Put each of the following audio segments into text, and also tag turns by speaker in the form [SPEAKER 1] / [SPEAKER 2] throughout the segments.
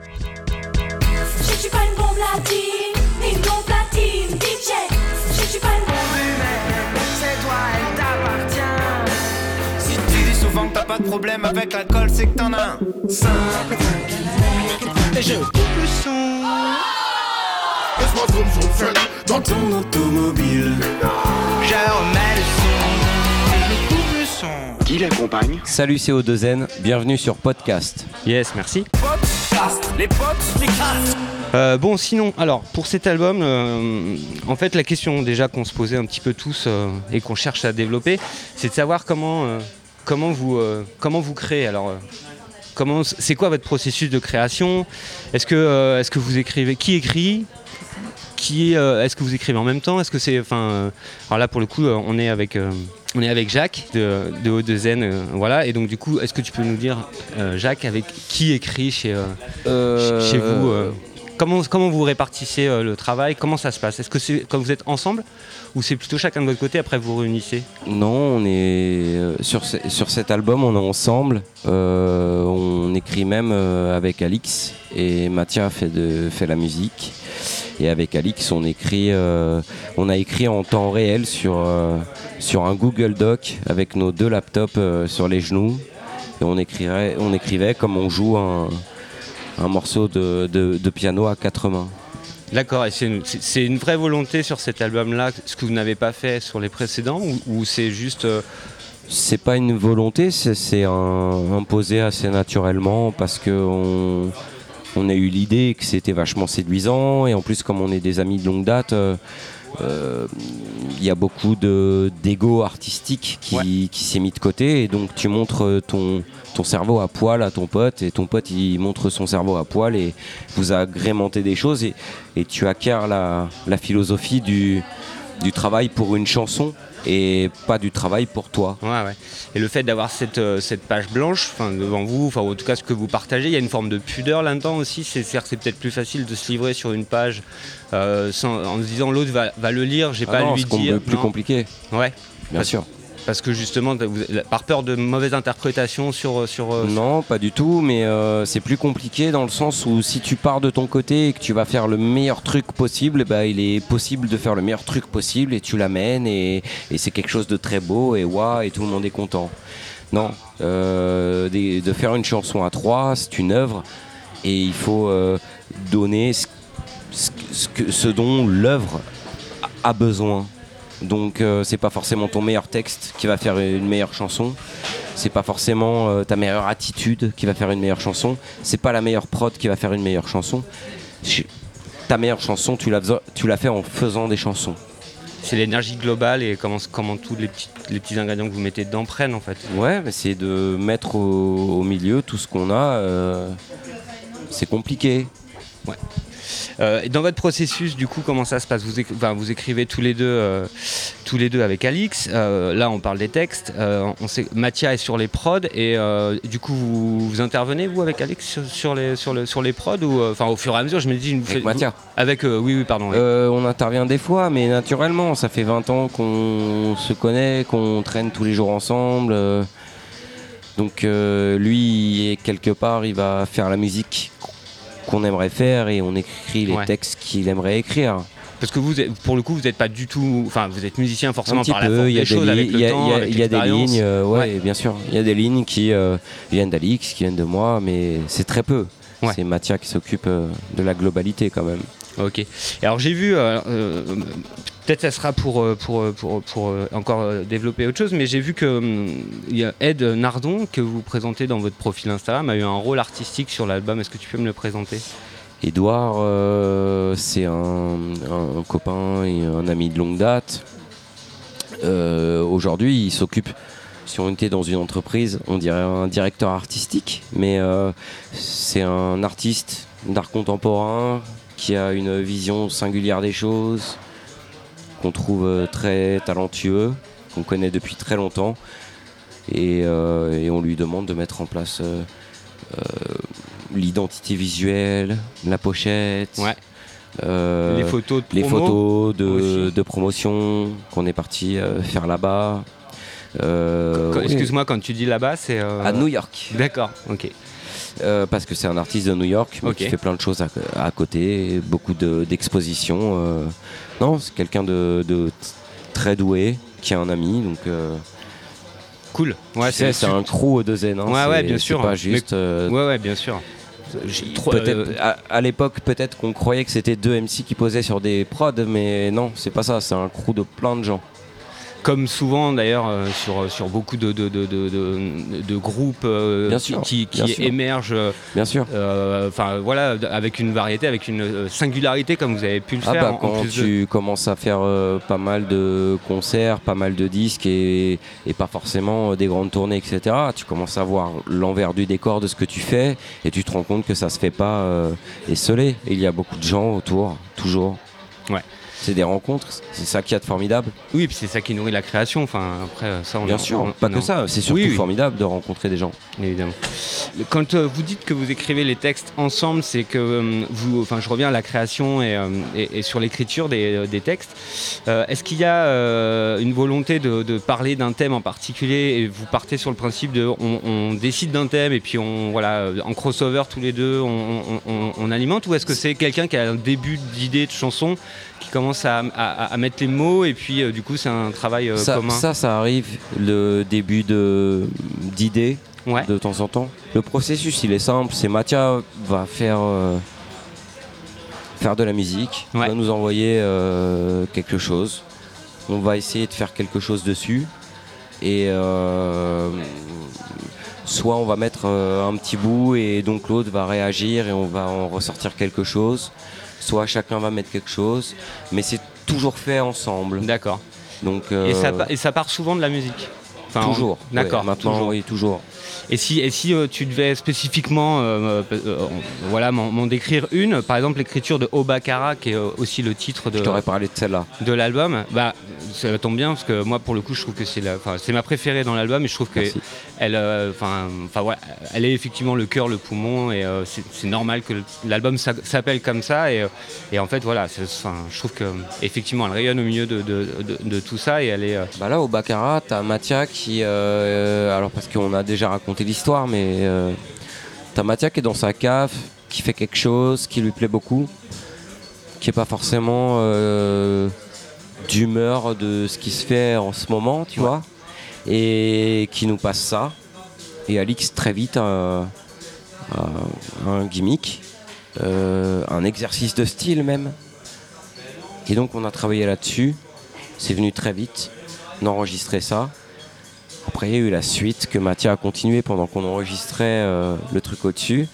[SPEAKER 1] Je suis pas une bombe latine, ni une bombe platine, DJ. Je suis pas une bombe
[SPEAKER 2] humaine, c'est toi, elle t'appartient. Si tu dis souvent que t'as pas de problème avec l'alcool, c'est que t'en as un. Simple. Et je coupe le son.
[SPEAKER 3] Laisse-moi zoom zoom zoom dans ton automobile.
[SPEAKER 2] Je remets le son. Et je coupe le son.
[SPEAKER 4] Qui l'accompagne?
[SPEAKER 5] Salut CO2N, bienvenue sur Podcast.
[SPEAKER 6] Yes, merci. Euh, bon, sinon, alors pour cet album, euh, en fait, la question déjà qu'on se posait un petit peu tous euh, et qu'on cherche à développer, c'est de savoir comment, comment, vous, comment vous créez. Alors, c'est quoi votre processus de création? Est-ce que, est-ce que vous écrivez Qui écrit? Qui est-ce que vous écrivez en même temps? Est-ce que c'est, enfin, alors là pour le coup, on est avec, on est avec Jacques de, de O2N, euh, voilà. Et donc du coup, est-ce que tu peux nous dire, euh, Jacques, avec qui écrit chez, euh, chez vous comment, comment vous répartissez le travail? Comment ça se passe? Est-ce que c'est quand vous êtes ensemble ou c'est plutôt chacun de votre côté après vous réunissez?
[SPEAKER 5] Non, on est sur, ce- sur cet album, on est ensemble. On écrit même avec Alix et Mathia fait, de, fait la musique. Et avec Alix, on écrit, euh, on a écrit en temps réel sur, euh, sur un Google Doc avec nos deux laptops euh, sur les genoux. Et on écrivait, on écrivait comme on joue un, un morceau de, de- de piano à quatre mains.
[SPEAKER 6] D'accord. Et c'est une, une vraie volonté sur cet album-là, ce que vous n'avez pas fait sur les précédents, ou, ou c'est juste euh,
[SPEAKER 5] C'est pas une volonté, c'est imposé assez naturellement parce que on, on a eu l'idée que c'était vachement séduisant et en plus comme on est des amis de longue date, euh, euh, il y a beaucoup de d'ego artistique qui,
[SPEAKER 6] Ouais.
[SPEAKER 5] qui s'est mis de côté et donc tu montres ton ton cerveau à poil à ton pote et ton pote il montre son cerveau à poil et vous agrémentez des choses et, et tu acquiers la, la philosophie du, du travail pour une chanson et pas du travail pour toi.
[SPEAKER 6] Ouais, ouais. Et le fait d'avoir cette, euh, cette page blanche devant vous, enfin, en tout cas ce que vous partagez, il y a une forme de pudeur là-dedans aussi. C'est c'est peut-être plus facile de se livrer sur une page euh, sans- en se disant l'autre va, va le lire, j'ai
[SPEAKER 5] Ah
[SPEAKER 6] pas
[SPEAKER 5] non,
[SPEAKER 6] à lui
[SPEAKER 5] c'est
[SPEAKER 6] dire.
[SPEAKER 5] plus
[SPEAKER 6] non.
[SPEAKER 5] compliqué,
[SPEAKER 6] Ouais,
[SPEAKER 5] bien
[SPEAKER 6] Parce-
[SPEAKER 5] sûr.
[SPEAKER 6] Parce que justement, par peur de mauvaise interprétation sur. sur euh,
[SPEAKER 5] Non, pas du tout, mais euh, c'est plus compliqué dans le sens où si tu pars de ton côté et que tu vas faire le meilleur truc possible, bah, il est possible de faire le meilleur truc possible et tu l'amènes et, et c'est quelque chose de très beau et waouh et tout le monde est content. Non, euh, de faire une chanson à trois, c'est une œuvre et il faut euh, donner ce, ce- ce dont l'œuvre a besoin. Donc euh, c'est pas forcément ton meilleur texte qui va faire une meilleure chanson. C'est pas forcément euh, ta meilleure attitude qui va faire une meilleure chanson. C'est pas la meilleure prod qui va faire une meilleure chanson. Ch- Ta meilleure chanson, tu l'as tu l'as fait en faisant des chansons.
[SPEAKER 6] C'est l'énergie globale et comment, comment tous les petits, les petits ingrédients que vous mettez dedans prennent en fait.
[SPEAKER 5] Ouais, mais c'est de mettre au, au milieu tout ce qu'on a. euh, c'est compliqué.
[SPEAKER 6] Et dans votre processus, du coup, comment ça se passe? Vous, éc- enfin, vous écrivez tous les deux, euh, tous les deux avec Alix. Euh, là, on parle des textes. Euh, on sait, Mathia est sur les prods et euh, du coup, vous, vous intervenez vous avec Alix sur, sur les sur le, sur les prods ou euh, enfin au fur et à mesure. Je me dis, vous
[SPEAKER 5] Avec Mathia.
[SPEAKER 6] Avec euh, oui, oui, pardon. oui.
[SPEAKER 5] Euh, on intervient des fois, mais naturellement, ça fait 20 ans qu'on se connaît, qu'on traîne tous les jours ensemble. euh, donc euh, lui, quelque part, il va faire la musique qu'on aimerait faire et on écrit les
[SPEAKER 6] Ouais.
[SPEAKER 5] textes qu'il aimerait écrire.
[SPEAKER 6] Parce que vous, pour le coup, vous n'êtes pas du tout. Enfin, vous êtes musicien forcément par la
[SPEAKER 5] peu,
[SPEAKER 6] force
[SPEAKER 5] il y a
[SPEAKER 6] des choses, avec
[SPEAKER 5] il
[SPEAKER 6] le
[SPEAKER 5] y a-
[SPEAKER 6] temps,
[SPEAKER 5] il y a-
[SPEAKER 6] avec
[SPEAKER 5] il y a des lignes, euh, ouais,
[SPEAKER 6] Ouais.
[SPEAKER 5] bien sûr. Il y a des lignes qui euh, viennent d'Alix, qui viennent de moi, mais c'est très peu.
[SPEAKER 6] Ouais.
[SPEAKER 5] C'est Mathia qui s'occupe euh, de la globalité quand même.
[SPEAKER 6] Ok. Alors j'ai vu, euh, peut-être ça sera pour, euh, euh, euh, encore développer autre chose, mais j'ai vu que hum, Ed Nardon que vous présentez dans votre profil Instagram a eu un rôle artistique sur l'album. Est-ce que tu peux me le présenter?
[SPEAKER 5] Edouard, c'est un, copain et un ami de longue date. Aujourd'hui, il s'occupe, si on était dans une entreprise, on dirait un directeur artistique, mais c'est un artiste d'art contemporain qui a une vision singulière des choses, qu'on trouve euh, très talentueux, qu'on connaît depuis très longtemps, et, euh, et on lui demande de mettre en place euh, l'identité visuelle, la pochette,
[SPEAKER 6] Ouais. Les photos de
[SPEAKER 5] les photos de, de promotion qu'on est parti faire là-bas.
[SPEAKER 6] Excuse-moi, quand tu dis là-bas, c'est.
[SPEAKER 5] à New York.
[SPEAKER 6] D'accord, ok.
[SPEAKER 5] Euh, parce que c'est un artiste de New York qui fait plein de choses à, à côté, beaucoup de- d'expositions. euh. Non, c'est quelqu'un de, très doué, qui a un ami, donc euh,
[SPEAKER 6] Cool. Ouais,
[SPEAKER 5] tu sais, c'est un crew de zen. hein,
[SPEAKER 6] Ouais, ouais, bien sûr.
[SPEAKER 5] pas juste.
[SPEAKER 6] Ouais, ouais, bien sûr.
[SPEAKER 5] Peut-être à, à l'époque, peut-être qu'on croyait que c'était deux MC qui posaient sur des prods, mais non, c'est pas ça. C'est un crew de plein de gens.
[SPEAKER 6] Comme souvent d'ailleurs euh, sur, sur beaucoup de, de, de, groupes euh,
[SPEAKER 5] Bien
[SPEAKER 6] qui,
[SPEAKER 5] sûr,
[SPEAKER 6] qui, qui
[SPEAKER 5] bien
[SPEAKER 6] émergent, euh,
[SPEAKER 5] Bien sûr.
[SPEAKER 6] enfin voilà, avec une variété, avec une euh, singularité comme vous avez pu le
[SPEAKER 5] Ah
[SPEAKER 6] faire.
[SPEAKER 5] bah,
[SPEAKER 6] en- en
[SPEAKER 5] quand
[SPEAKER 6] plus
[SPEAKER 5] tu commences à faire euh, pas mal de concerts, pas mal de disques et, et pas forcément euh, des grandes tournées, etc., tu commences à voir l'envers du décor de ce que tu fais et tu te rends compte que ça se fait pas euh, esseulé. Et il y a beaucoup de gens autour, toujours.
[SPEAKER 6] Ouais.
[SPEAKER 5] C'est des rencontres, c'est ça qui a de formidable.
[SPEAKER 6] Oui, puis c'est ça qui nourrit la création. Enfin, après, ça, on
[SPEAKER 5] Bien
[SPEAKER 6] en-
[SPEAKER 5] sûr,
[SPEAKER 6] on-
[SPEAKER 5] pas
[SPEAKER 6] on
[SPEAKER 5] que
[SPEAKER 6] en-
[SPEAKER 5] ça, c'est surtout
[SPEAKER 6] Oui, oui.
[SPEAKER 5] formidable de rencontrer des gens.
[SPEAKER 6] Évidemment. Quand euh, vous dites que vous écrivez les textes ensemble, c'est que euh, vous, enfin, je reviens à la création et, euh, et- et sur l'écriture des, des textes. Est-ce qu'il y a une volonté de, de parler d'un thème en particulier et vous partez sur le principe de, on, on décide d'un thème et puis on, voilà, en crossover tous les deux, on alimente, ou est-ce que c'est quelqu'un qui a un début d'idée de chanson qui commence à, à- à mettre les mots et puis euh, du coup c'est un travail euh,
[SPEAKER 5] ça,
[SPEAKER 6] commun.
[SPEAKER 5] ça, ça arrive le début de d'idées
[SPEAKER 6] Ouais.
[SPEAKER 5] de temps en temps. Le processus, il est simple. C'est Mathia va faire euh, faire de la musique,
[SPEAKER 6] Ouais.
[SPEAKER 5] va nous envoyer quelque chose. On va essayer de faire quelque chose dessus et soit on va mettre un petit bout et donc l'autre va réagir et on va en ressortir quelque chose. Soit chacun va mettre quelque chose, mais c'est toujours fait ensemble.
[SPEAKER 6] D'accord.
[SPEAKER 5] Donc
[SPEAKER 6] Et, ça,
[SPEAKER 5] euh,
[SPEAKER 6] pa- et ça part souvent de la musique. Enfin,
[SPEAKER 5] toujours.
[SPEAKER 6] on- D'accord.
[SPEAKER 5] Ouais, maintenant,
[SPEAKER 6] toujours.
[SPEAKER 5] oui, toujours.
[SPEAKER 6] Et si, et si euh, tu devais spécifiquement euh, voilà, m'en décrire une, par exemple l'écriture de Obakara, qui est aussi le titre de,
[SPEAKER 5] Je t'aurais parlé de celle-là.
[SPEAKER 6] de l'album, bah, ça tombe bien parce que moi pour le coup je trouve que c'est la- enfin, c'est ma préférée dans l'album et je trouve que. Elle, euh, enfin, enfin, voilà, elle est effectivement le cœur, le poumon et euh, c'est normal que l'album s'a- s'appelle comme ça et, euh, et en fait voilà, enfin, je trouve que effectivement elle rayonne au milieu de, de- de- de tout ça et elle est
[SPEAKER 5] Bah là, au Baccarat, t'as Mathia qui. euh, alors, parce qu'on a déjà raconté l'histoire, mais. euh, t'as Mathia qui est dans sa cave, qui fait quelque chose qui lui plaît beaucoup, qui est pas forcément euh, d'humeur de ce qui se fait en ce moment, tu vois, et qui nous passe ça. Et Alix, très vite, a, a un gimmick, euh, un exercice de style même. Et donc, on a travaillé là-dessus. C'est venu très vite d'enregistrer ça. Après, il y a eu la suite que Mathia a continué pendant qu'on enregistrait euh, le truc au-dessus.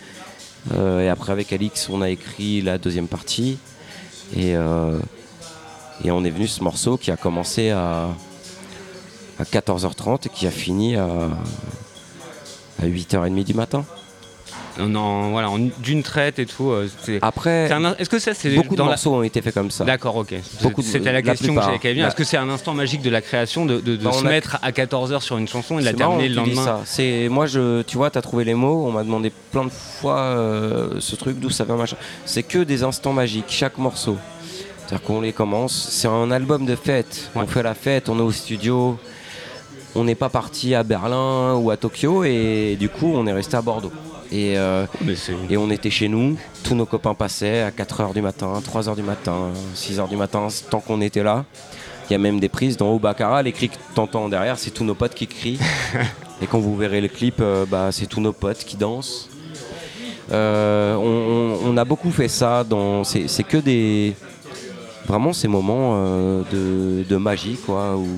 [SPEAKER 5] Euh, et après, avec Alix, on a écrit la deuxième partie. Euh, et on est venu ce morceau qui a commencé à, à 14h30 et qui a fini à, à 8h30 du matin.
[SPEAKER 6] en- voilà, d'une traite et tout. euh, c'est-
[SPEAKER 5] Après,
[SPEAKER 6] Est-ce que ça c'est
[SPEAKER 5] beaucoup de
[SPEAKER 6] la-
[SPEAKER 5] morceaux ont été faits comme ça.
[SPEAKER 6] D'accord, ok. C'était la
[SPEAKER 5] la
[SPEAKER 6] question que
[SPEAKER 5] plupart.
[SPEAKER 6] venir.
[SPEAKER 5] La-
[SPEAKER 6] Est-ce que c'est un instant magique de la création de, de- de se
[SPEAKER 5] a-
[SPEAKER 6] mettre à 14h sur une chanson et de la terminer le
[SPEAKER 5] que
[SPEAKER 6] lendemain
[SPEAKER 5] ça. C'est moi je tu vois tu as trouvé les mots, on m'a demandé plein de fois euh, ce truc d'où ça vient machin. C'est que des instants magiques chaque morceau. C'est-à-dire qu'on les commence, c'est un album de fête.
[SPEAKER 6] Ouais.
[SPEAKER 5] On fait la fête, on est au studio. On n'est pas parti à Berlin ou à Tokyo et du coup on est resté à Bordeaux. Et, euh, et on était chez nous, tous nos copains passaient à 4h du matin, 3h du matin, 6h du matin, tant qu'on était là. Il y a même des prises dans Obakara, les cris que t'entends derrière, c'est tous nos potes qui crient. et quand vous verrez le clip, euh, bah, c'est tous nos potes qui dansent. Euh, on, on- on a beaucoup fait ça, dans, c'est, c'est que des... Vraiment ces moments de, de magie, quoi, où,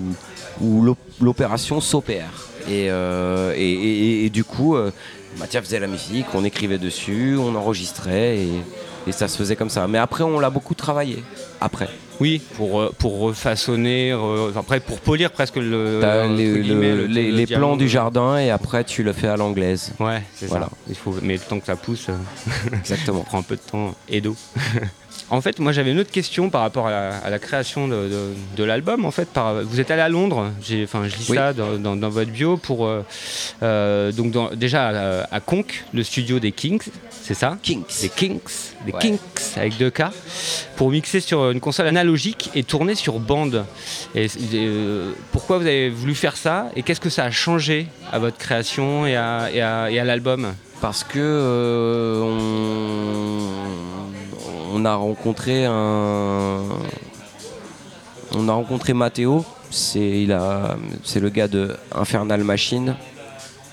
[SPEAKER 5] où l'op- l'opération s'opère. Et, euh, et, et- et du coup, euh, Mathia faisait la musique, on écrivait dessus, on enregistrait et, et ça se faisait comme ça. Mais après, on l'a beaucoup travaillé. Après,
[SPEAKER 6] Oui, pour, euh, pour refaçonner, re- après pour polir presque le. Entre
[SPEAKER 5] les,
[SPEAKER 6] guillemets,
[SPEAKER 5] le-
[SPEAKER 6] le-
[SPEAKER 5] les, plans du jardin et après tu le fais à l'anglaise.
[SPEAKER 6] Ouais, c'est
[SPEAKER 5] Voilà.
[SPEAKER 6] ça. Il faut, mais le temps que ça pousse,
[SPEAKER 5] Exactement.
[SPEAKER 6] ça prend un peu de temps et d'eau. en fait, moi j'avais une autre question par rapport à la, à la création de, de- de l'album. En fait, par- vous êtes allé à Londres. J'ai, enfin, je lis
[SPEAKER 5] Oui.
[SPEAKER 6] ça dans, dans- dans votre bio pour euh, euh, donc dans- déjà à, à Conk, le studio des Kings, c'est ça?
[SPEAKER 5] Kinks.
[SPEAKER 6] Des Kinks, des
[SPEAKER 5] Ouais.
[SPEAKER 6] Kinks avec deux K, pour mixer sur une console analogique et tourner sur bande. Et, euh, pourquoi vous avez voulu faire ça? Et qu'est-ce que ça a changé à votre création et à, et à- et à l'album?
[SPEAKER 5] Parce que euh, on, on a rencontré un. On a rencontré Matteo, c'est il a- c'est le gars de Infernal Machine,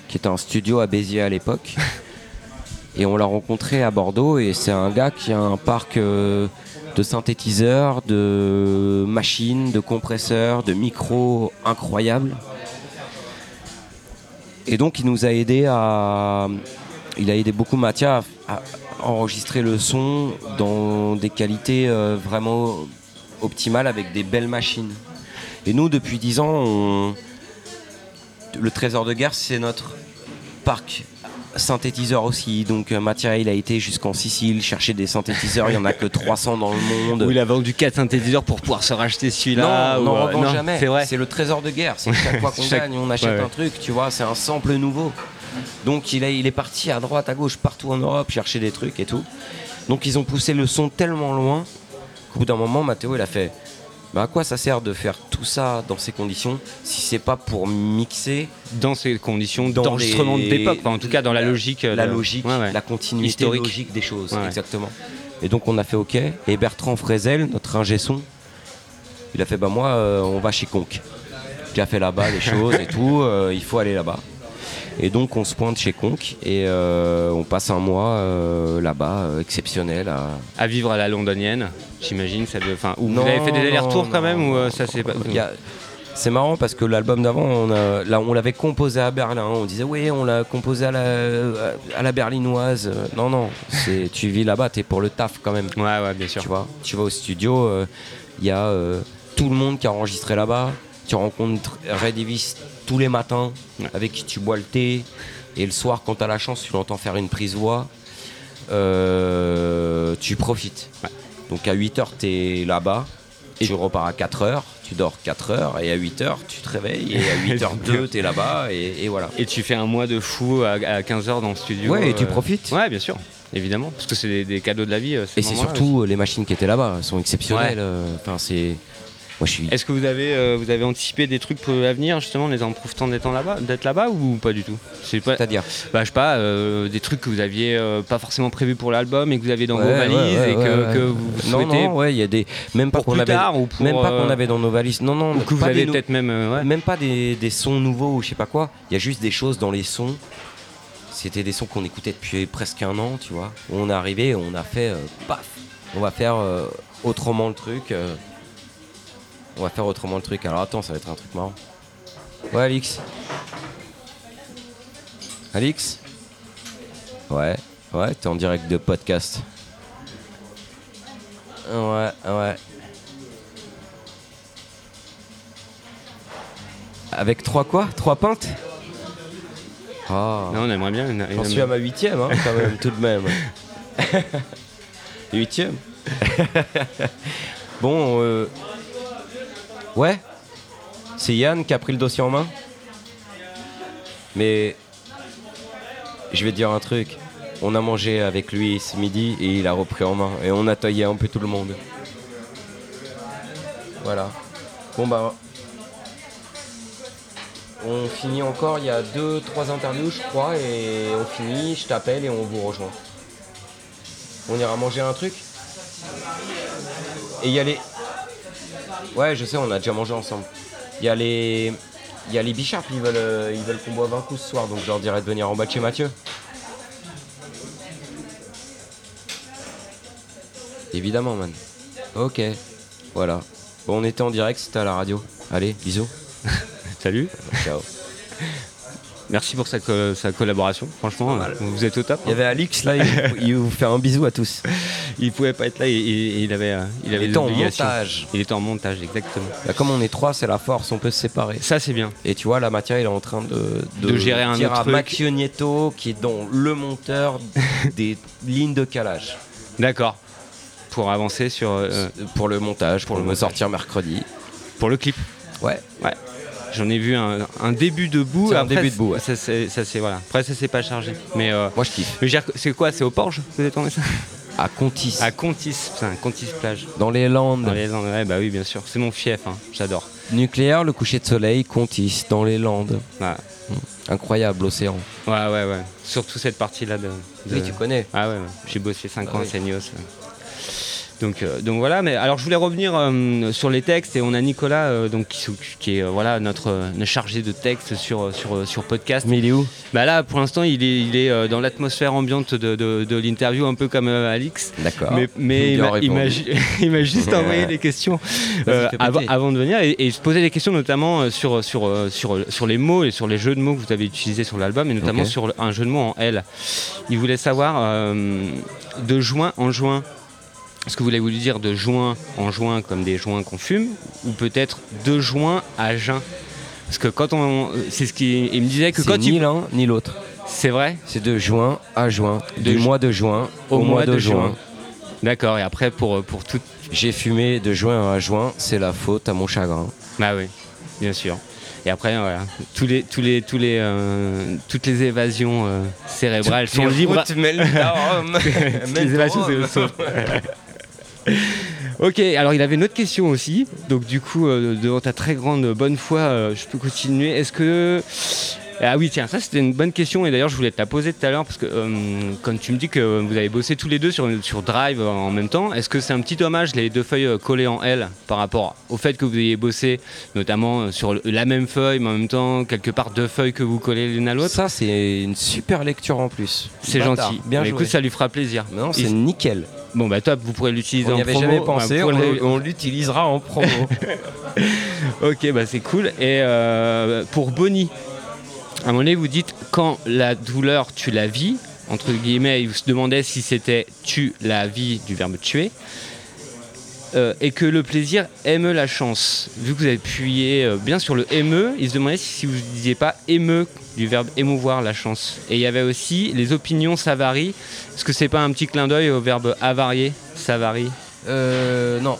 [SPEAKER 5] qui était un studio à Béziers à l'époque. Et on l'a rencontré à Bordeaux et c'est un gars qui a un parc euh, de synthétiseurs, de machines, de compresseurs, de micros incroyables. Et donc il nous a aidé à. Il a aidé beaucoup Mathia à, à enregistrer le son dans des qualités euh, vraiment optimales avec des belles machines. Et nous, depuis 10 ans, on- le Trésor de guerre, c'est notre parc synthétiseur aussi. Donc euh, Mathia, il a été jusqu'en Sicile chercher des synthétiseurs. Il y en a que 300 dans le monde.
[SPEAKER 6] Il a vendu 4 synthétiseurs pour pouvoir se racheter celui-là.
[SPEAKER 5] non, on n'en
[SPEAKER 6] euh,
[SPEAKER 5] jamais.
[SPEAKER 6] C'est vrai.
[SPEAKER 5] C'est le trésor de guerre. C'est chaque fois qu'on
[SPEAKER 6] Chaque-
[SPEAKER 5] gagne, on achète
[SPEAKER 6] ouais, ouais.
[SPEAKER 5] un truc, tu vois. C'est un sample nouveau. Donc il, a- il est parti à droite, à gauche, partout en Europe chercher des trucs et tout. Donc ils ont poussé le son tellement loin qu'au bout d'un moment, Mathéo, il a fait. Bah à quoi ça sert de faire tout ça dans ces conditions si c'est pas pour mixer
[SPEAKER 6] Dans ces conditions
[SPEAKER 5] Dans
[SPEAKER 6] d'enregistrement
[SPEAKER 5] les-
[SPEAKER 6] d'époque, enfin, en tout cas dans la logique. euh,
[SPEAKER 5] la
[SPEAKER 6] de-
[SPEAKER 5] logique,
[SPEAKER 6] Ouais, ouais.
[SPEAKER 5] la continuité
[SPEAKER 6] Historique.
[SPEAKER 5] logique des choses,
[SPEAKER 6] Ouais,
[SPEAKER 5] exactement. Et donc on a fait OK. Et Bertrand Frézel, notre ingé son, il a fait bah moi euh, on va chez Conk. J'ai fait là-bas des choses et tout, euh, il faut aller là-bas. Et donc on se pointe chez Conk et euh, on passe un mois euh, là-bas euh, exceptionnel. à-
[SPEAKER 6] À vivre à la londonienne, j'imagine. Ça enfin,
[SPEAKER 5] Non,
[SPEAKER 6] vous avez fait des allers-retours quand
[SPEAKER 5] non.
[SPEAKER 6] même ou ça c'est pas.
[SPEAKER 5] A- C'est marrant parce que l'album d'avant, on, a- là, on l'avait composé à Berlin. On disait, oui, on l'a composé à la, à la berlinoise. Non, non, tu vis là-bas, t'es pour le taf quand même.
[SPEAKER 6] Ouais, ouais, bien sûr.
[SPEAKER 5] Tu vois, tu vas au studio, il y a tout le monde qui a enregistré là-bas. Tu rencontres Ray Davis tous les matins,
[SPEAKER 6] Ouais.
[SPEAKER 5] avec qui tu bois le thé. Et le soir, quand tu as la chance, tu l'entends faire une prise voix. Euh, tu profites.
[SPEAKER 6] Ouais.
[SPEAKER 5] Donc à 8h, tu es là-bas. Et tu repars à 4h, tu dors 4h. Et à 8h, tu te réveilles. Et à 8h02, tu es là-bas. Et, et voilà.
[SPEAKER 6] Et tu fais un mois de fou à, 15h dans le studio.
[SPEAKER 5] Ouais, et tu
[SPEAKER 6] euh,
[SPEAKER 5] profites.
[SPEAKER 6] Ouais, bien sûr, évidemment. Parce que c'est des, des cadeaux de la vie. euh,
[SPEAKER 5] Et c'est surtout euh, les machines qui étaient là-bas, elles sont exceptionnelles.
[SPEAKER 6] Ouais.
[SPEAKER 5] Enfin, c'est. Moi, je suis.
[SPEAKER 6] Est-ce que vous avez, euh, vous avez anticipé des trucs pour l'avenir, justement, en les en profitant d'être là-bas, d'être là-bas ou pas du tout? C'est pas,
[SPEAKER 5] C'est-à-dire
[SPEAKER 6] bah, je sais pas, euh, des trucs que vous aviez euh, pas forcément prévus pour l'album et que vous aviez dans
[SPEAKER 5] Ouais,
[SPEAKER 6] vos valises
[SPEAKER 5] ouais,
[SPEAKER 6] et que, vous souhaitez
[SPEAKER 5] non, ouais, il y a des. Même pas
[SPEAKER 6] pour
[SPEAKER 5] qu'on avait.
[SPEAKER 6] tard ou pour,
[SPEAKER 5] même pas qu'on avait dans nos valises. Non, non,
[SPEAKER 6] ou que vous
[SPEAKER 5] pas
[SPEAKER 6] avez
[SPEAKER 5] des nou-
[SPEAKER 6] peut-être même,
[SPEAKER 5] pas des, des sons nouveaux ou je sais pas quoi. Il y a juste des choses dans les sons. C'était des sons qu'on écoutait depuis presque un an, tu vois. On est arrivé, on a fait paf. On va faire autrement le truc. On va faire autrement le truc. Alors attends, ça va être un truc marrant. Ouais, Alix. Alix Ouais, ouais, t'es en direct de podcast. Ouais, ouais. Avec trois quoi? Trois pintes? Ah.
[SPEAKER 6] Non, on aimerait bien. une-
[SPEAKER 5] J'en suis à ma huitième, hein, quand même, tout de même. huitième Bon, euh... ouais C'est Yann qui a pris le dossier en main Mais je vais te dire un truc. On a mangé avec lui ce midi et il a repris en main. Et on a taillé un peu tout le monde. Voilà. Bon bah... On finit encore, il y a deux, trois interviews je crois, et on finit, je t'appelle et on vous rejoint. On ira manger un truc Et y a les... Ouais je sais, on a déjà mangé ensemble. Il y a les... Il y a les ils veulent, euh, ils veulent qu'on boive un coup ce soir, donc je leur dirai de venir en bas de chez Mathieu. Évidemment man. Ok. Voilà. Bon on était en direct, c'était à la radio. Allez, bisous.
[SPEAKER 6] Salut.
[SPEAKER 5] Ciao.
[SPEAKER 6] Merci pour sa, co- sa collaboration. Franchement, vous êtes au top.
[SPEAKER 5] Il y avait Alix là, il, il vous fait un bisou à tous.
[SPEAKER 6] Il pouvait pas être là il avait, euh, il avait
[SPEAKER 5] Il était en montage.
[SPEAKER 6] Il était en montage, exactement.
[SPEAKER 5] Bah, comme on est trois, c'est la force, on peut se séparer.
[SPEAKER 6] Ça, c'est bien.
[SPEAKER 5] Et tu vois, la matière, il est en train de,
[SPEAKER 6] De gérer un autre
[SPEAKER 5] à
[SPEAKER 6] truc.
[SPEAKER 5] Nieto, qui est dans le monteur des lignes de calage.
[SPEAKER 6] D'accord. Pour avancer sur euh,
[SPEAKER 5] pour le montage, pour,
[SPEAKER 6] le
[SPEAKER 5] sortir mercredi.
[SPEAKER 6] pour le clip.
[SPEAKER 5] Ouais.
[SPEAKER 6] Ouais. J'en ai vu un, un début de bout.
[SPEAKER 5] C'est un
[SPEAKER 6] Après,
[SPEAKER 5] début de bout, ouais.
[SPEAKER 6] Ça, c'est, ça, voilà. Après, ça s'est pas chargé. Mais, euh,
[SPEAKER 5] Moi, je kiffe.
[SPEAKER 6] c'est quoi C'est au Porge que vous avez tourné ça?
[SPEAKER 5] À Contis,
[SPEAKER 6] À Contis, putain, Contis plage.
[SPEAKER 5] dans les Landes.
[SPEAKER 6] Dans les Andes. Ouais, bah oui, bien sûr. C'est mon fief, hein. j'adore.
[SPEAKER 5] Nucléaire, le coucher de soleil, Contis, dans les Landes.
[SPEAKER 6] Voilà.
[SPEAKER 5] Incroyable, l'océan.
[SPEAKER 6] Ouais, ouais, ouais. Surtout cette partie-là de, de-
[SPEAKER 5] Oui, tu connais.
[SPEAKER 6] Ah ouais, ouais. j'ai bossé 5
[SPEAKER 5] Ah
[SPEAKER 6] ans à. Seignos. Donc, euh, donc voilà, mais alors je voulais revenir euh, sur les textes et on a Nicolas euh, donc, qui, est voilà, notre, notre chargé de texte sur, sur, sur podcast.
[SPEAKER 5] Mais il est où?
[SPEAKER 6] Bah là pour l'instant il est, il est dans l'atmosphère ambiante de, de- de l'interview un peu comme Alix.
[SPEAKER 5] D'accord.
[SPEAKER 6] Mais, mais il m'a- ju- juste envoyé des questions avant, de venir et, et se poser des questions notamment sur, sur, sur, sur les mots et sur les jeux de mots que vous avez utilisés sur l'album et notamment sur un jeu de mots en L. Il voulait savoir euh, de juin en juin. Est-ce que vous voulez voulu dire de juin en juin comme des joints qu'on fume ou peut-être de juin à juin Parce que quand on. C'est ce qu'il il me disait que
[SPEAKER 5] C'est
[SPEAKER 6] quand
[SPEAKER 5] ni l'un ni l'autre.
[SPEAKER 6] C'est vrai?
[SPEAKER 5] C'est de juin à juin.
[SPEAKER 6] De
[SPEAKER 5] du
[SPEAKER 6] ju-
[SPEAKER 5] mois de juin au, mois, de, juin.
[SPEAKER 6] D'accord, et après pour, pour tout.
[SPEAKER 5] J'ai fumé de juin à juin, c'est la faute à mon chagrin.
[SPEAKER 6] Bah oui, bien sûr. Et après, voilà, tous les, tous les, tous les, euh, toutes les évasions euh, cérébrales sont libres. Les évasions sont- ok, alors il avait une autre question aussi. Donc du coup, euh, devant ta très grande bonne foi, euh, je peux continuer. Est-ce que... Ah oui, tiens, ça c'était une bonne question et d'ailleurs je voulais te la poser tout à l'heure parce que euh, quand tu me dis que vous avez bossé tous les deux sur, sur Drive euh, en même temps, est-ce que c'est un petit hommage les deux feuilles euh, collées en L par rapport au fait que vous ayez bossé notamment euh, sur la même feuille mais en même temps quelque part deux feuilles que vous collez l'une à l'autre?
[SPEAKER 5] Ça, c'est une super lecture en plus.
[SPEAKER 6] C'est gentil.
[SPEAKER 5] Bien
[SPEAKER 6] Mais
[SPEAKER 5] joué.
[SPEAKER 6] écoute, ça lui fera plaisir.
[SPEAKER 5] Mais non,
[SPEAKER 6] Il-
[SPEAKER 5] c'est nickel.
[SPEAKER 6] Bon bah top, vous pourrez l'utiliser
[SPEAKER 5] On
[SPEAKER 6] en
[SPEAKER 5] n'y avait
[SPEAKER 6] promo.
[SPEAKER 5] jamais
[SPEAKER 6] Bah,
[SPEAKER 5] pensé, on, l'utilisera en promo.
[SPEAKER 6] Ok, bah c'est cool. Et euh, pour Bonnie, à un moment donné, vous dites quand la douleur tu la vis, entre guillemets, il se demandait si c'était tu la vis du verbe tuer. euh, et que le plaisir aime la chance. Vu que vous appuyé euh, bien sur le émeu, il se demandait si, vous ne disiez pas émeu du verbe émouvoir la chance. Et il y avait aussi les opinions ça varie. Est-ce que c'est pas un petit clin d'œil au verbe avarier Ça varie.
[SPEAKER 5] Euh, non.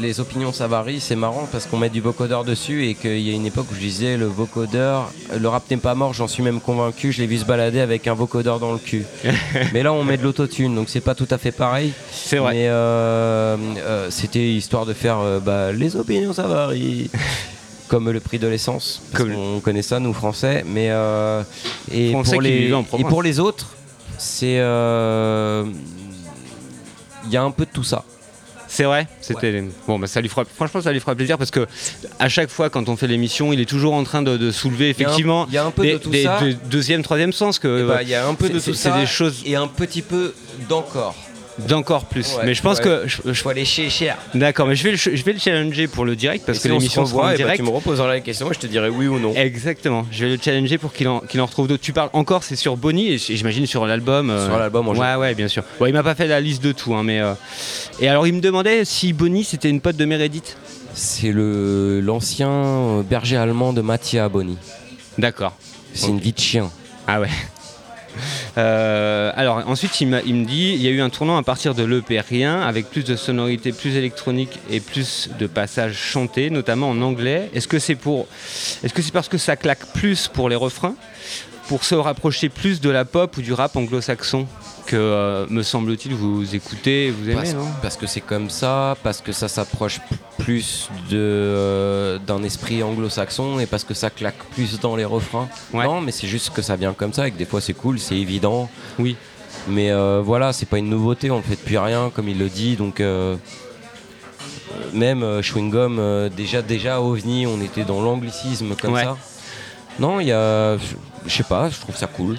[SPEAKER 5] Les opinions ça varie, c'est marrant parce qu'on met du vocodeur dessus et qu'il y a une époque où je disais le vocodeur, le rap n'est pas mort, j'en suis même convaincu, je l'ai vu se balader avec un vocodeur dans le cul. Mais là on met de l'autotune donc c'est pas tout à fait pareil.
[SPEAKER 6] C'est vrai.
[SPEAKER 5] Mais euh, euh, c'était histoire de faire euh, bah, les opinions ça varie. Comme le prix de l'essence,
[SPEAKER 6] Comme-
[SPEAKER 5] qu'on connaît ça nous français, mais euh, et,
[SPEAKER 6] Français
[SPEAKER 5] pour les, et pour les autres, c'est euh, il y a un peu de tout ça.
[SPEAKER 6] C'est vrai, c'était bon. Bah, ça lui fera, franchement, ça lui fera plaisir parce que à chaque fois quand on fait l'émission, il est toujours en train de, de soulever
[SPEAKER 5] Il y a un-
[SPEAKER 6] effectivement
[SPEAKER 5] il y a un peu
[SPEAKER 6] des,
[SPEAKER 5] de tout
[SPEAKER 6] des-
[SPEAKER 5] ça.
[SPEAKER 6] de- deuxième, troisième sens que
[SPEAKER 5] Eh bah, Il y a un peu de tout
[SPEAKER 6] c'est
[SPEAKER 5] ça
[SPEAKER 6] des choses
[SPEAKER 5] et un petit peu d'encore.
[SPEAKER 6] D'encore plus.
[SPEAKER 5] Ouais,
[SPEAKER 6] mais je pense
[SPEAKER 5] ouais.
[SPEAKER 6] que je- je-
[SPEAKER 5] faut aller chez cher.
[SPEAKER 6] d'accord, mais je vais le, je vais le challenger pour le direct parce
[SPEAKER 5] Et
[SPEAKER 6] que
[SPEAKER 5] si on se
[SPEAKER 6] l'émission en
[SPEAKER 5] revoit, eh bah,
[SPEAKER 6] direct.
[SPEAKER 5] tu me reposeras la question et je te dirai oui ou non.
[SPEAKER 6] Exactement, je vais le challenger pour qu'il en, qu'il en retrouve d'autres. Tu parles encore, c'est sur Bonnie et j'imagine sur l'album. euh,
[SPEAKER 5] Sur l'album en
[SPEAKER 6] Ouais,
[SPEAKER 5] général.
[SPEAKER 6] ouais, bien sûr. Bon, il m'a pas fait la liste de tout, hein, mais. euh, Et alors, il me demandait si Bonnie c'était une pote de Meredith.
[SPEAKER 5] C'est le l'ancien euh, berger allemand de Mattia Boni.
[SPEAKER 6] D'accord.
[SPEAKER 5] C'est une vie de chien.
[SPEAKER 6] Ah ouais. Euh, alors ensuite il, me dit il y a eu un tournant à partir de l'EP Rien avec plus de sonorités plus électroniques et plus de passages chantés notamment en anglais. Est-ce est-ce que c'est parce que ça claque plus pour les refrains? Pour se rapprocher plus de la pop ou du rap anglo-saxon? Que euh, me semble-t-il vous écoutez vous aimez
[SPEAKER 5] Parce,
[SPEAKER 6] non?
[SPEAKER 5] parce que c'est comme ça, parce que ça s'approche plus de, euh, d'un esprit anglo-saxon et parce que ça claque plus dans les refrains.
[SPEAKER 6] Ouais.
[SPEAKER 5] Non, mais c'est juste que ça vient comme ça et que des fois c'est cool, c'est évident.
[SPEAKER 6] Oui.
[SPEAKER 5] Mais euh, voilà, c'est pas une nouveauté, on le fait depuis rien, comme il le dit. Donc, euh, même Chewing Gum, déjà, déjà, OVNI, on était dans l'anglicisme comme
[SPEAKER 6] Ouais.
[SPEAKER 5] ça. Non, il y a. Je je sais pas, je trouve ça cool.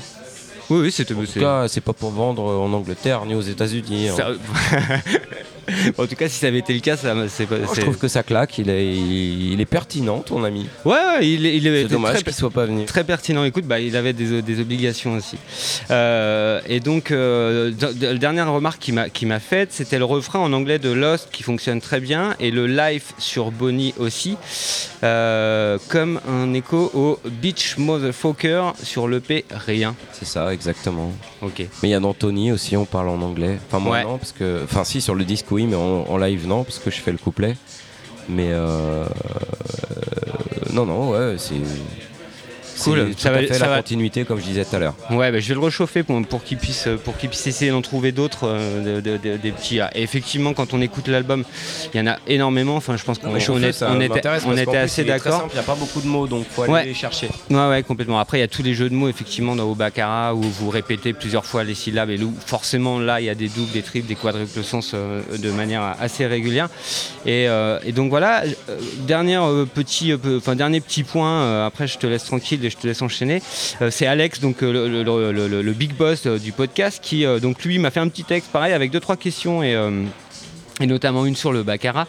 [SPEAKER 6] Oui oui c'était
[SPEAKER 5] En tout
[SPEAKER 6] c'est-
[SPEAKER 5] cas, c'est pas pour vendre en Angleterre ni aux États-Unis. hein.
[SPEAKER 6] en tout cas si ça avait été le cas ça c'est pas
[SPEAKER 5] Moi, je
[SPEAKER 6] c'est-
[SPEAKER 5] trouve que ça claque, il est, il est pertinent, ton ami.
[SPEAKER 6] ouais, ouais il, est- il
[SPEAKER 5] C'est dommage
[SPEAKER 6] très-
[SPEAKER 5] qu'il soit pas venu.
[SPEAKER 6] Très pertinent. Écoute, bah, il avait des, des obligations aussi. Euh, et donc, euh, d- d- la dernière remarque qu'il m'a, faite, c'était le refrain en anglais de Lost qui fonctionne très bien et le live sur Bonnie aussi, euh, comme un écho au Beach Motherfucker sur l'EP Rien.
[SPEAKER 5] C'est ça, exactement.
[SPEAKER 6] Ok.
[SPEAKER 5] Mais il y a d'Anthony aussi, on parle en anglais. Enfin, moi
[SPEAKER 6] Ouais.
[SPEAKER 5] non, parce que. Enfin, si, sur le disque, oui, mais en, en live, non, parce que je fais le couplet. Mais. euh, euh, non, non, ouais, c'est.
[SPEAKER 6] Cool. Ça va-
[SPEAKER 5] à fait
[SPEAKER 6] ça
[SPEAKER 5] la
[SPEAKER 6] va-
[SPEAKER 5] continuité, comme je disais tout à l'heure.
[SPEAKER 6] Ouais, bah, je vais le réchauffer pour, pour qu'il puisse, pour qu'il puisse essayer d'en trouver d'autres, euh, de- de- de- des petits. ah, Et effectivement, quand on écoute l'album, il y en a énormément. Enfin, je pense qu'on
[SPEAKER 5] ça
[SPEAKER 6] on était, on était assez d'accord.
[SPEAKER 5] Il n'y a pas beaucoup de mots, donc faut aller
[SPEAKER 6] Ouais.
[SPEAKER 5] les chercher.
[SPEAKER 6] Ouais, ouais, complètement. Après, il y a tous les jeux de mots, effectivement, dans Obakara, où vous répétez plusieurs fois les syllabes, et où forcément, là, il y a des doubles, des triples, des quadruples sens euh, de manière assez régulière. Et, euh, et donc voilà, euh, dernière, euh, petit, euh, peu- enfin, dernier petit point, euh, après je te laisse tranquille je te laisse enchaîner. Euh, c'est Alex, donc euh, le, le- big boss euh, du podcast, qui donc lui m'a fait un petit texte pareil avec deux trois questions et et notamment une sur le Baccarat,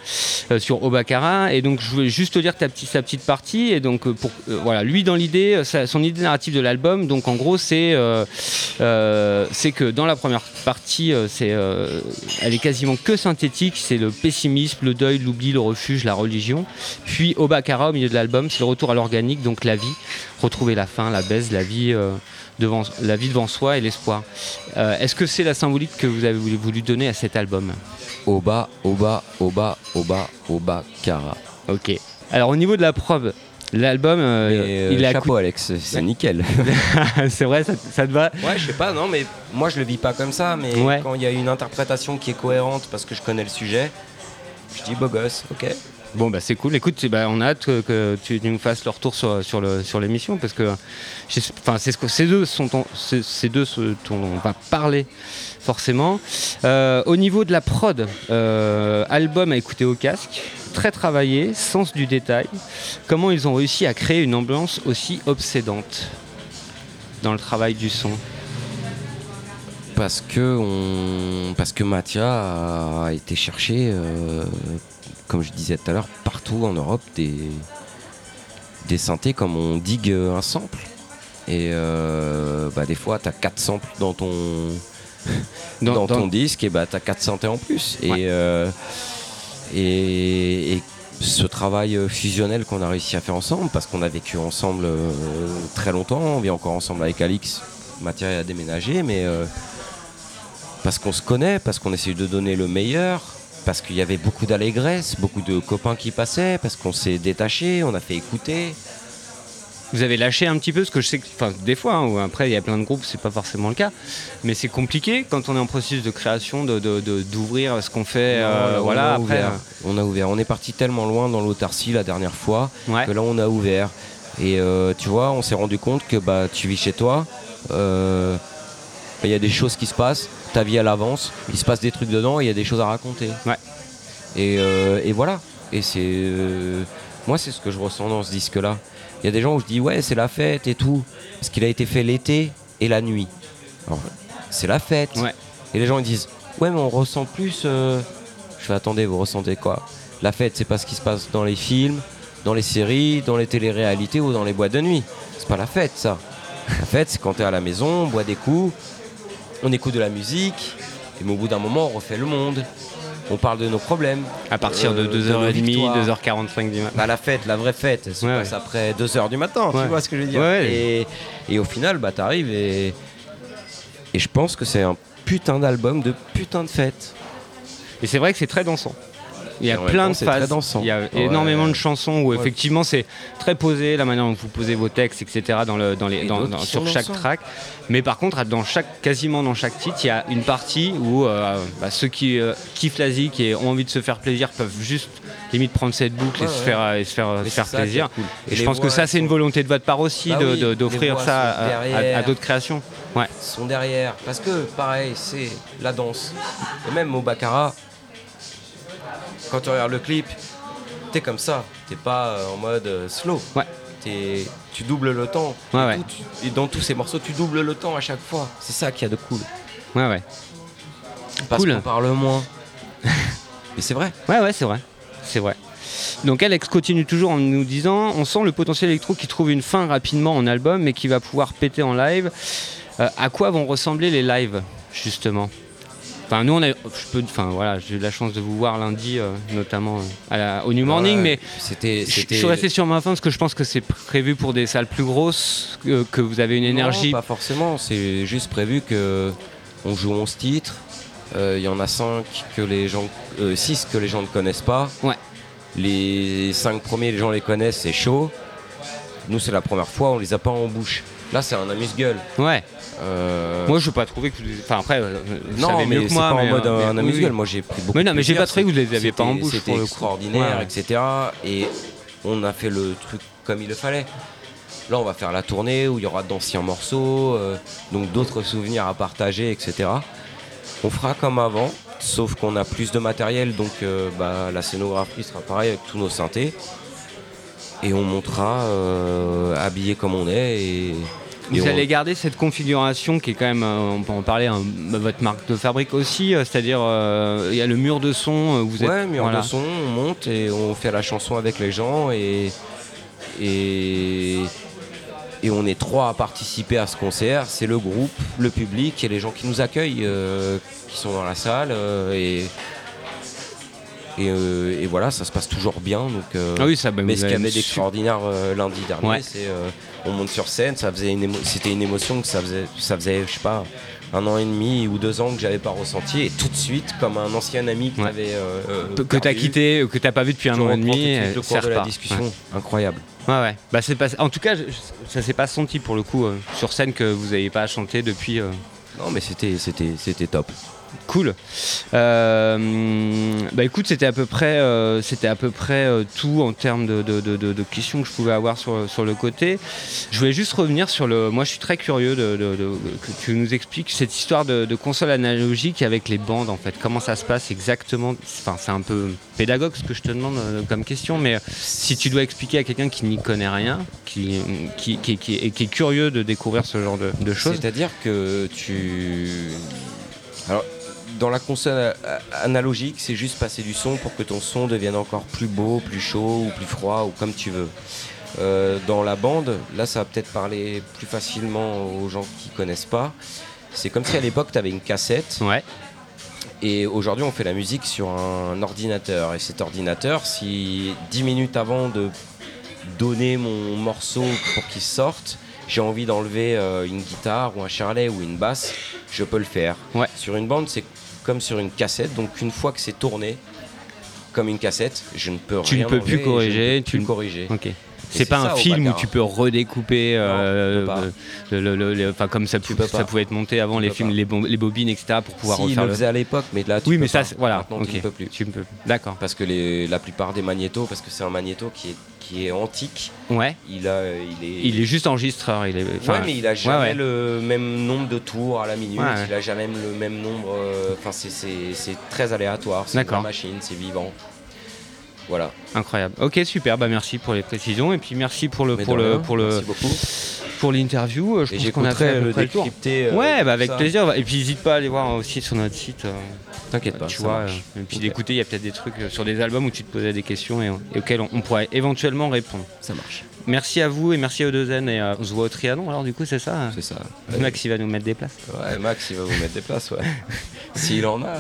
[SPEAKER 6] euh, sur Obakara. Et donc je voulais juste te lire ta petite, sa petite partie. Et donc euh, pour euh, voilà, lui dans l'idée, euh, son idée narrative de l'album, donc en gros c'est euh, euh, c'est que dans la première partie, c'est elle est quasiment que synthétique. C'est le pessimisme, le deuil, l'oubli, le refuge, la religion. Puis Obakara au milieu de l'album, c'est le retour à l'organique, donc la vie, retrouver la fin, la baisse, la vie. Devant, la vie devant soi et l'espoir. Euh, Est-ce que c'est la symbolique que vous avez voulu, donner à cet album
[SPEAKER 5] Oba, Oba, Oba, Oba, Oba, Cara.
[SPEAKER 6] Ok. Alors au niveau de la preuve, l'album, euh,
[SPEAKER 5] euh,
[SPEAKER 6] il a
[SPEAKER 5] chapeau Alex, c'est nickel.
[SPEAKER 6] c'est vrai, ça, ça te va
[SPEAKER 5] Ouais, je sais pas, non, mais moi je le vis pas comme ça, mais
[SPEAKER 6] Ouais.
[SPEAKER 5] quand il y a une interprétation qui est cohérente parce que je connais le sujet, je dis beau gosse, ok.
[SPEAKER 6] Bon bah c'est cool. Écoute, bah, on a hâte que, tu nous fasses le retour sur, l'émission parce que c'est ce que ces deux sont en- ces, deux dont on va parler forcément. Euh, au niveau de la prod, euh, album à écouter au casque, très travaillé, sens du détail. Comment ils ont réussi à créer une ambiance aussi obsédante dans le travail du son?
[SPEAKER 5] Parce que, on... parce que Mathia a été chercher, euh, comme je disais tout à l'heure, partout en Europe des, des synthés comme on digue un sample. Et euh, bah, des fois, tu as 4 samples dans ton,
[SPEAKER 6] Dans-
[SPEAKER 5] dans,
[SPEAKER 6] dans-
[SPEAKER 5] ton disque, et bah, tu as 4 synthés en plus.
[SPEAKER 6] Ouais.
[SPEAKER 5] Et, euh, et, et ce travail fusionnel qu'on a réussi à faire ensemble, parce qu'on a vécu ensemble euh, très longtemps, on vit encore ensemble avec Alix, Mathia a déménagé, mais parce qu'on se connaît, parce qu'on essaie de donner le meilleur, parce qu'il y avait beaucoup d'allégresse, beaucoup de copains qui passaient, parce qu'on s'est détaché, on a fait écouter.
[SPEAKER 6] Vous avez lâché un petit peu, parce que je sais que, enfin, des fois, hein, où après il y a plein de groupes, c'est pas forcément le cas, mais c'est compliqué quand on est en processus de création de, de- d'ouvrir ce qu'on fait. euh,
[SPEAKER 5] on,
[SPEAKER 6] voilà, après.
[SPEAKER 5] ouvert, on a ouvert. On est parti tellement loin dans l'autarcie la dernière fois
[SPEAKER 6] ouais.
[SPEAKER 5] que là on a ouvert. Et euh, tu vois, on s'est rendu compte que bah, tu vis chez toi, euh, bah, il y a des choses qui se passent, ta vie elle avance, il se passe des trucs dedans, il y a des choses à raconter.
[SPEAKER 6] Ouais.
[SPEAKER 5] Et, euh, et voilà. Et c'est. euh, moi, c'est ce que je ressens dans ce disque-là. Il y a des gens où je dis, ouais, c'est la fête et tout. Parce qu'il a été fait l'été et la nuit. C'est la fête.
[SPEAKER 6] Ouais.
[SPEAKER 5] Et les gens ils disent, ouais, mais on ressent plus. euh, Je fais, attendez, vous ressentez quoi? La fête, c'est pas ce qui se passe dans les films, dans les séries, dans les téléréalités ou dans les boîtes de nuit. C'est pas la fête, ça. La fête, c'est quand t'es à la maison, on boit des coups, on écoute de la musique, et mais au bout d'un moment, on refait le monde. On parle de nos problèmes.
[SPEAKER 6] À partir de
[SPEAKER 5] euh, de nos
[SPEAKER 6] 2h30,
[SPEAKER 5] victoires.
[SPEAKER 6] 2h45 du matin.
[SPEAKER 5] Bah, la fête, la vraie fête, elle se
[SPEAKER 6] Ouais,
[SPEAKER 5] passe après 2h du matin, tu vois ce que je veux dire et, et au final, bah, t'arrives et, et je pense que c'est un putain d'album de putain de fête.
[SPEAKER 6] Et c'est vrai que c'est très dansant. Il y a plein
[SPEAKER 5] temps,
[SPEAKER 6] de phases. Il y a
[SPEAKER 5] Ouais.
[SPEAKER 6] énormément de chansons où
[SPEAKER 5] Ouais.
[SPEAKER 6] effectivement c'est très posé, la manière dont vous posez vos textes, etc. Dans le, dans les, dans- dans- sur chaque track. Mais par contre, dans chaque, quasiment dans chaque titre, il y a une partie où euh, bah, ceux qui euh, kiffent la zik et ont envie de se faire plaisir peuvent juste limite prendre cette boucle et,
[SPEAKER 5] Ouais,
[SPEAKER 6] se faire, euh, et se faire, se
[SPEAKER 5] ça est
[SPEAKER 6] plaisir.
[SPEAKER 5] cool.
[SPEAKER 6] Et je pense que ça, c'est une volonté de votre part aussi
[SPEAKER 5] Bah
[SPEAKER 6] de-
[SPEAKER 5] oui,
[SPEAKER 6] d'offrir ça à d'autres créations. Ouais.
[SPEAKER 5] sont derrière. Parce que, pareil, c'est la danse. Et même au Baccarat, quand tu regardes le clip, t'es comme ça. T'es pas euh, en mode euh, slow.
[SPEAKER 6] Ouais.
[SPEAKER 5] T'es- tu doubles le temps.
[SPEAKER 6] Ouais,
[SPEAKER 5] et,
[SPEAKER 6] ouais.
[SPEAKER 5] tout, tu- et dans tous ces morceaux, tu doubles le temps à chaque fois. C'est ça qu'il y a de cool.
[SPEAKER 6] Ouais, ouais.
[SPEAKER 5] Parce
[SPEAKER 6] Cool.
[SPEAKER 5] qu'on parle moins. Et c'est vrai.
[SPEAKER 6] Ouais, ouais, c'est vrai. C'est vrai. Donc Alex continue toujours en nous disant on sent le potentiel électro qui trouve une fin rapidement en album mais qui va pouvoir péter en live. Euh, à quoi vont ressembler les lives justement? Enfin nous on a, je peux, enfin voilà, j'ai eu la chance de vous voir lundi euh, notamment euh, à la- au New Morning,
[SPEAKER 5] Ouais,
[SPEAKER 6] mais
[SPEAKER 5] c'était.
[SPEAKER 6] je suis resté sur ma fin parce que je pense que c'est prévu pour des salles plus grosses, que, que vous avez une énergie.
[SPEAKER 5] Non, pas forcément. C'est juste prévu que on joue 11 titres. Euh, Il y en a 5 que les gens, 6 que les gens ne connaissent pas.
[SPEAKER 6] Ouais.
[SPEAKER 5] Les 5 premiers, les gens les connaissent, c'est chaud. Nous, c'est la première fois, on les a pas en bouche. Là, c'est un amuse-gueule.
[SPEAKER 6] Ouais.
[SPEAKER 5] Euh,
[SPEAKER 6] Moi, je n'ai pas trouvé que. Enfin, après, euh, vous
[SPEAKER 5] non,
[SPEAKER 6] savez
[SPEAKER 5] mais
[SPEAKER 6] mieux que
[SPEAKER 5] c'est
[SPEAKER 6] moi.
[SPEAKER 5] pas en mode
[SPEAKER 6] euh,
[SPEAKER 5] un amuse-gueule.
[SPEAKER 6] oui.
[SPEAKER 5] Moi, j'ai pris beaucoup
[SPEAKER 6] Mais non, mais j'ai pas trouvé que vous les aviez pas en
[SPEAKER 5] C'était-
[SPEAKER 6] bouche,
[SPEAKER 5] C'était extraordinaire,
[SPEAKER 6] Ouais.
[SPEAKER 5] etc. Et on a fait le truc comme il le fallait. Là, on va faire la tournée où il y aura d'anciens morceaux, euh, donc d'autres souvenirs à partager, etc. On fera comme avant, sauf qu'on a plus de matériel, donc euh, bah, la scénographie sera pareille avec tous nos synthés. Et on montera euh, habillé comme on est. Et,
[SPEAKER 6] Vous allez garder cette configuration qui est quand même, euh, on peut en parler, hein, votre marque de fabrique aussi, euh, c'est-à-dire euh, il y a le mur de son, vous êtes...
[SPEAKER 5] Ouais, mur
[SPEAKER 6] voilà.
[SPEAKER 5] de son, on monte et on fait la chanson avec les gens et, et, et on est trois à participer à ce concert. C'est le groupe, le public et les gens qui nous accueillent, euh, qui sont dans la salle. euh, et, et, euh, et voilà, ça se passe toujours bien. Donc, euh,
[SPEAKER 6] Ah oui, ça, bah,
[SPEAKER 5] mais ce qu'il y avait d'extraordinaire euh, lundi dernier,
[SPEAKER 6] Ouais.
[SPEAKER 5] c'est on monte sur scène, ça faisait une c'était une émotion que ça faisait, ça faisait, je sais pas, un an et demi ou deux ans que j'avais pas ressenti et tout de suite, comme un ancien ami que
[SPEAKER 6] Ouais.
[SPEAKER 5] euh,
[SPEAKER 6] que t'as quitté, que t'as pas vu depuis un an et demi,
[SPEAKER 5] le cours de la discussion,
[SPEAKER 6] Ouais.
[SPEAKER 5] incroyable.
[SPEAKER 6] Ouais, ouais. Bah, pas... En tout cas, je- ça s'est pas senti pour le coup sur scène que vous n'avez pas chanté depuis.
[SPEAKER 5] Non, mais c'était, c'était, c'était top.
[SPEAKER 6] Cool. Euh, bah écoute, c'était à peu près, euh, c'était à peu près euh, tout en termes de, questions que je pouvais avoir sur, le côté. Je voulais juste revenir sur le. Moi, je suis très curieux de, que tu nous expliques cette histoire de, console analogique avec les bandes en fait. Comment ça se passe exactement? Enfin, c'est un peu pédagogue ce que je te demande comme question, mais si tu dois expliquer à quelqu'un qui n'y connaît rien, qui, qui, qui- est curieux de découvrir ce genre de choses.
[SPEAKER 5] C'est-à-dire que tu. Alors, dans la console a- analogique, c'est juste passer du son pour que ton son devienne encore plus beau, plus chaud ou plus froid ou comme tu veux. Euh, dans la bande, là, ça va peut-être parler plus facilement aux gens qui connaissent pas. C'est comme si à l'époque, tu avais une cassette
[SPEAKER 6] Ouais.
[SPEAKER 5] et aujourd'hui, on fait la musique sur un ordinateur. Et cet ordinateur, si 10 minutes avant de donner mon morceau pour qu'il sorte, j'ai envie d'enlever euh, une guitare ou un charlet ou une basse, je peux le faire.
[SPEAKER 6] Ouais.
[SPEAKER 5] Sur une bande, c'est comme sur une cassette. Donc une fois que c'est tourné, comme une cassette, je ne peux
[SPEAKER 6] Tu ne
[SPEAKER 5] rien
[SPEAKER 6] peux plus
[SPEAKER 5] ne
[SPEAKER 6] corriger,
[SPEAKER 5] peux
[SPEAKER 6] tu
[SPEAKER 5] plus
[SPEAKER 6] ne-
[SPEAKER 5] corriger.
[SPEAKER 6] Ok. C'est pas
[SPEAKER 5] ça,
[SPEAKER 6] un film où tu peux redécouper, euh, le- le- le- comme ça, pou- pouvait être monté avant
[SPEAKER 5] Tu
[SPEAKER 6] les films, les, bobines, etc. pour pouvoir
[SPEAKER 5] si,
[SPEAKER 6] refaire
[SPEAKER 5] le faisait à l'époque, mais là, tu
[SPEAKER 6] Oui,
[SPEAKER 5] peux
[SPEAKER 6] mais ça,
[SPEAKER 5] pas.
[SPEAKER 6] voilà.
[SPEAKER 5] Maintenant, tu ne peux plus.
[SPEAKER 6] Tu ne peux. D'accord.
[SPEAKER 5] Parce que les, la plupart des magnétos, parce que c'est un magnéto qui est, qui est antique,
[SPEAKER 6] Ouais.
[SPEAKER 5] il, a, il est.
[SPEAKER 6] Il est juste enregistreur. Il est. enfin,
[SPEAKER 5] ouais, mais il a jamais
[SPEAKER 6] ouais.
[SPEAKER 5] le même nombre de tours à la minute, il a jamais le même nombre. euh, Enfin, c'est- très aléatoire. C'est une machine, c'est vivant. Voilà.
[SPEAKER 6] Incroyable. Ok, super. Bah merci pour les précisions et puis merci pour le
[SPEAKER 5] Mais
[SPEAKER 6] pour le
[SPEAKER 5] rien,
[SPEAKER 6] pour le
[SPEAKER 5] Merci beaucoup.
[SPEAKER 6] Pour l'interview. Euh, Je
[SPEAKER 5] Et
[SPEAKER 6] pense qu'on a fait
[SPEAKER 5] le décrypter. euh,
[SPEAKER 6] Ouais, bah avec
[SPEAKER 5] ça.
[SPEAKER 6] plaisir. Et puis n'hésite pas à aller voir aussi sur notre site. euh,
[SPEAKER 5] T'inquiète pas.
[SPEAKER 6] tu
[SPEAKER 5] ça
[SPEAKER 6] vois,
[SPEAKER 5] marche.
[SPEAKER 6] et puis d'écouter, il y a peut-être des trucs sur des albums où tu te posais des questions et, et auxquelles on, on pourrait éventuellement répondre.
[SPEAKER 5] Ça marche.
[SPEAKER 6] Merci à vous et merci aux deux Zen et euh, on se voit au Trianon alors du coup c'est ça
[SPEAKER 5] C'est ça.
[SPEAKER 6] Max il va nous mettre des places.
[SPEAKER 5] Ouais, Max, il va vous mettre des places, ouais. S'il en a.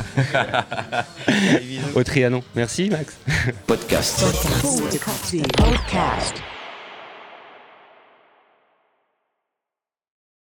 [SPEAKER 5] Allez.
[SPEAKER 6] Au Trianon. Merci Max.
[SPEAKER 5] Podcast.
[SPEAKER 4] Podcast.